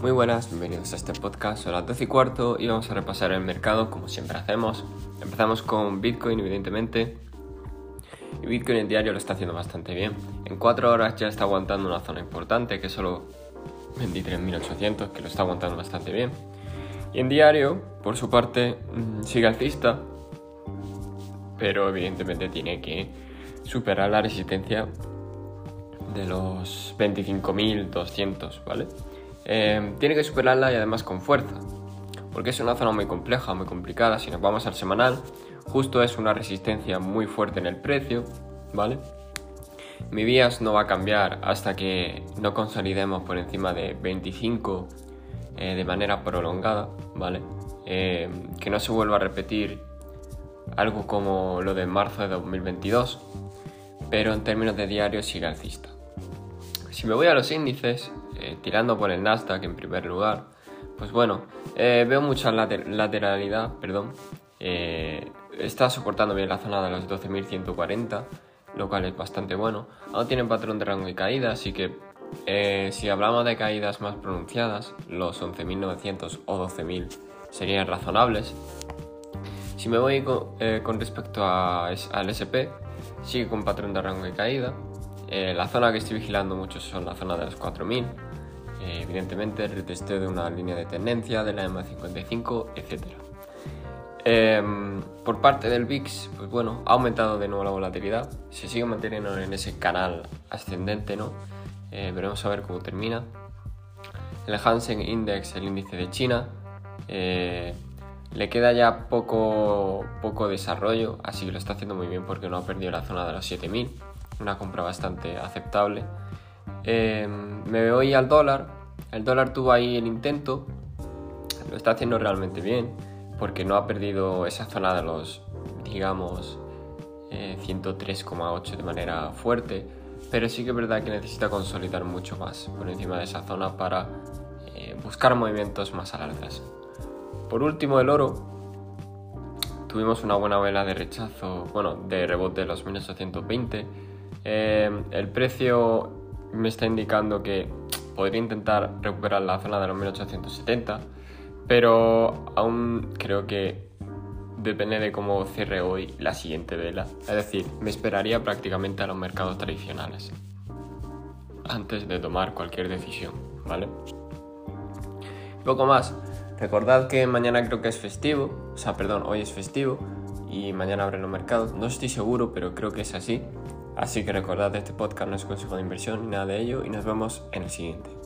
Muy buenas, bienvenidos a este podcast. Son las 12 y cuarto y vamos a repasar el mercado como siempre hacemos. Empezamos con Bitcoin, evidentemente. Bitcoin en diario lo está haciendo bastante bien. En 4 horas ya está aguantando una zona importante, que es solo 23.800, que lo está aguantando bastante bien. Y en diario, por su parte, mm, sigue alcista, pero evidentemente tiene que superar la resistencia de los 25.200, ¿vale? Eh, tiene que superarla y además con fuerza, porque es una zona muy compleja, muy complicada. Si nos vamos al semanal, justo es una resistencia muy fuerte en el precio, ¿vale? Mi vías no va a cambiar hasta que no consolidemos por encima de 25 eh, de manera prolongada, ¿vale? Eh, que no se vuelva a repetir algo como lo de marzo de 2022, pero en términos de diario sigue alcista. Si me voy a los índices, eh, tirando por el Nasdaq en primer lugar, pues bueno, eh, veo mucha lateralidad, perdón. Eh, está soportando bien la zona de los 12.140, lo cual es bastante bueno. Aún tiene patrón de rango y caída, así que si hablamos de caídas más pronunciadas, los 11.900 o 12.000 serían razonables. Si me voy con, respecto al SP, sigue con patrón de rango y caída. La zona que estoy vigilando mucho son la zona de los 4000 eh, evidentemente el retesteo de una línea de tendencia, de la EMA55, etc. Em, por parte del VIX, pues bueno, ha aumentado de nuevo la volatilidad, se sigue manteniendo en ese canal ascendente, ¿no? Eh, veremos a ver cómo termina. El Hansen Index, el índice de China, eh, le queda ya poco, poco desarrollo, así que lo está haciendo muy bien porque no ha perdido la zona de los 7000, una compra bastante aceptable. Em, me voy al dólar. El dólar tuvo ahí el intento. Lo está haciendo realmente bien. Porque no ha perdido esa zona de los, digamos, 103,8 eh, de manera fuerte. Pero sí que es verdad que necesita consolidar mucho más por encima de esa zona para eh, buscar movimientos más al Por último, el oro. Tuvimos una buena vela de rechazo, bueno, de rebote de los 1820. Em, el precio me está indicando que podría intentar recuperar la zona de los 1870, pero aún creo que depende de cómo cierre hoy la siguiente vela. Es decir, me esperaría prácticamente a los mercados tradicionales antes de tomar cualquier decisión, ¿vale? Poco más. Recordad que mañana creo que es festivo, o sea, perdón, hoy es festivo y mañana abren los mercados. No estoy seguro, pero creo que es así. Así que recordad, este podcast no es consejo de inversión ni nada de ello y nos vemos en el siguiente.